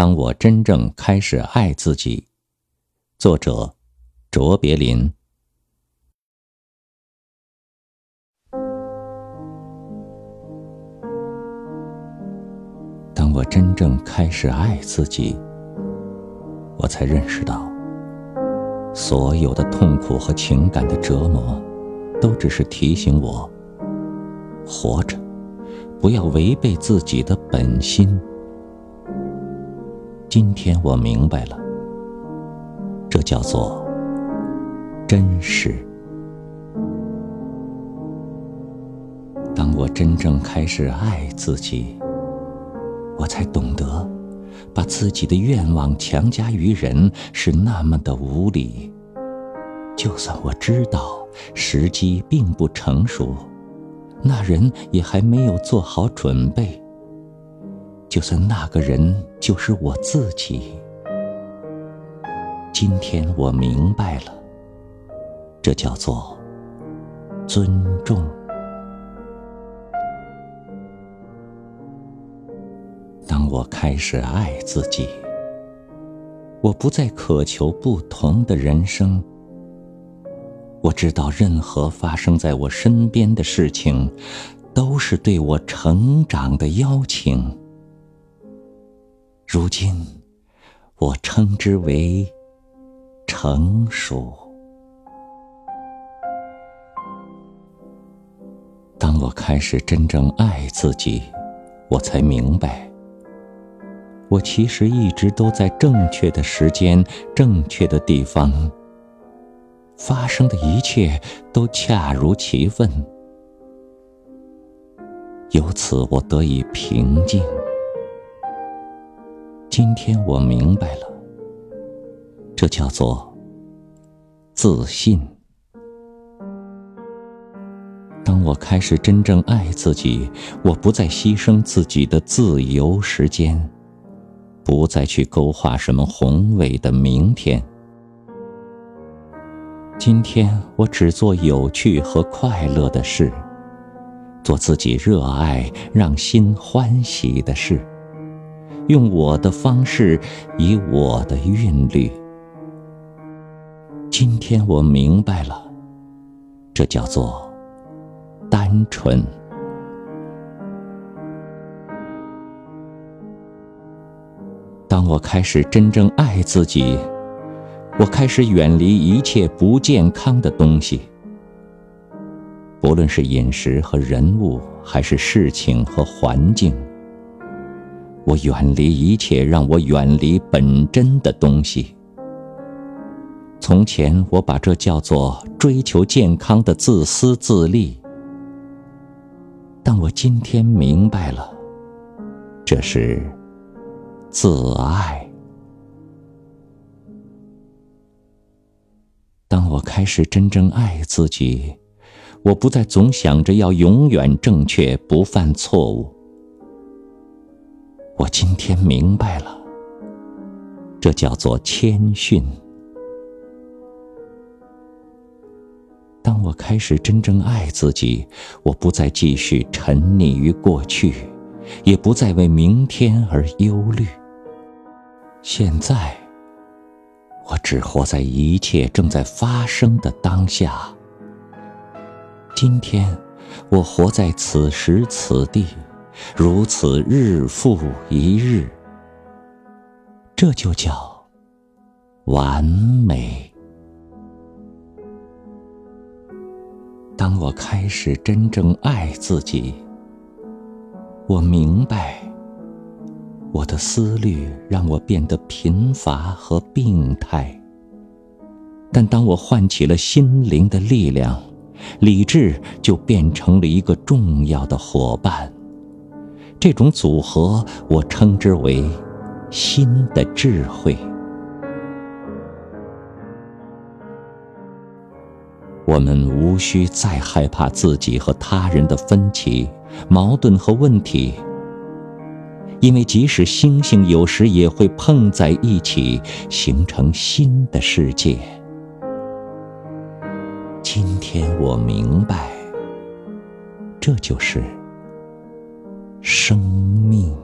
当我真正开始爱自己。作者：卓别林。当我真正开始爱自己，我才认识到，所有的痛苦和情感的折磨，都只是提醒我，活着不要违背自己的本心。今天我明白了，这叫做真实。当我真正开始爱自己，我才懂得，把自己的愿望强加于人是那么的无理。就算我知道时机并不成熟，那人也还没有做好准备。就算那个人就是我自己，今天我明白了，这叫做尊重。当我开始爱自己，我不再渴求不同的人生。我知道，任何发生在我身边的事情，都是对我成长的邀请。如今，我称之为成熟。当我开始真正爱自己，我才明白，我其实一直都在正确的时间、正确的地方，发生的一切都恰如其分。由此，我得以平静。今天我明白了，这叫做自信。当我开始真正爱自己，我不再牺牲自己的自由时间，不再去勾画什么宏伟的明天。今天我只做有趣和快乐的事，做自己热爱、让心欢喜的事。用我的方式，以我的韵律。今天我明白了，这叫做单纯。当我开始真正爱自己，我开始远离一切不健康的东西，不论是饮食和人物，还是事情和环境。我远离一切让我远离本真的东西。从前，我把这叫做追求健康的自私自利，但我今天明白了，这是自爱。当我开始真正爱自己，我不再总想着要永远正确，不犯错误。我今天明白了，这叫做谦逊。当我开始真正爱自己，我不再继续沉溺于过去，也不再为明天而忧虑。现在，我只活在一切正在发生的当下。今天，我活在此时此地。如此日复一日，这就叫完美。当我开始真正爱自己，我明白，我的思虑让我变得贫乏和病态。但当我唤起了心灵的力量，理智就变成了一个重要的伙伴。这种组合，我称之为“新的智慧”。我们无需再害怕自己和他人的分歧、矛盾和问题，因为即使星星有时也会碰在一起，形成新的世界。今天我明白，这就是。生命。